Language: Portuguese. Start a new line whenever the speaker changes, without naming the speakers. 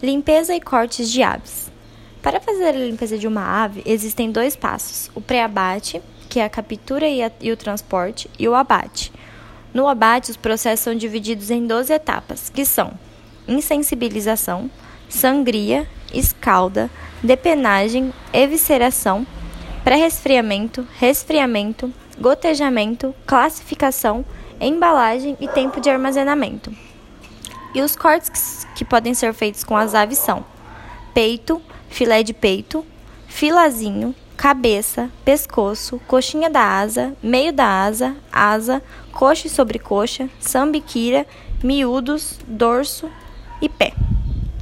Limpeza e cortes de aves. Para fazer a limpeza de uma ave, existem dois passos: o pré-abate, que é a captura e, a, e, o transporte, e o abate. No abate, os processos são divididos em 12 etapas, que são insensibilização, sangria, escalda, depenagem, evisceração, pré-resfriamento, resfriamento, gotejamento, classificação, embalagem e tempo de armazenamento. E os cortes que podem ser feitos com as aves são peito, filé de peito, filazinho, cabeça, pescoço, coxinha da asa, meio da asa, asa, coxa e sobrecoxa, sambiquira, miúdos, dorso e pé.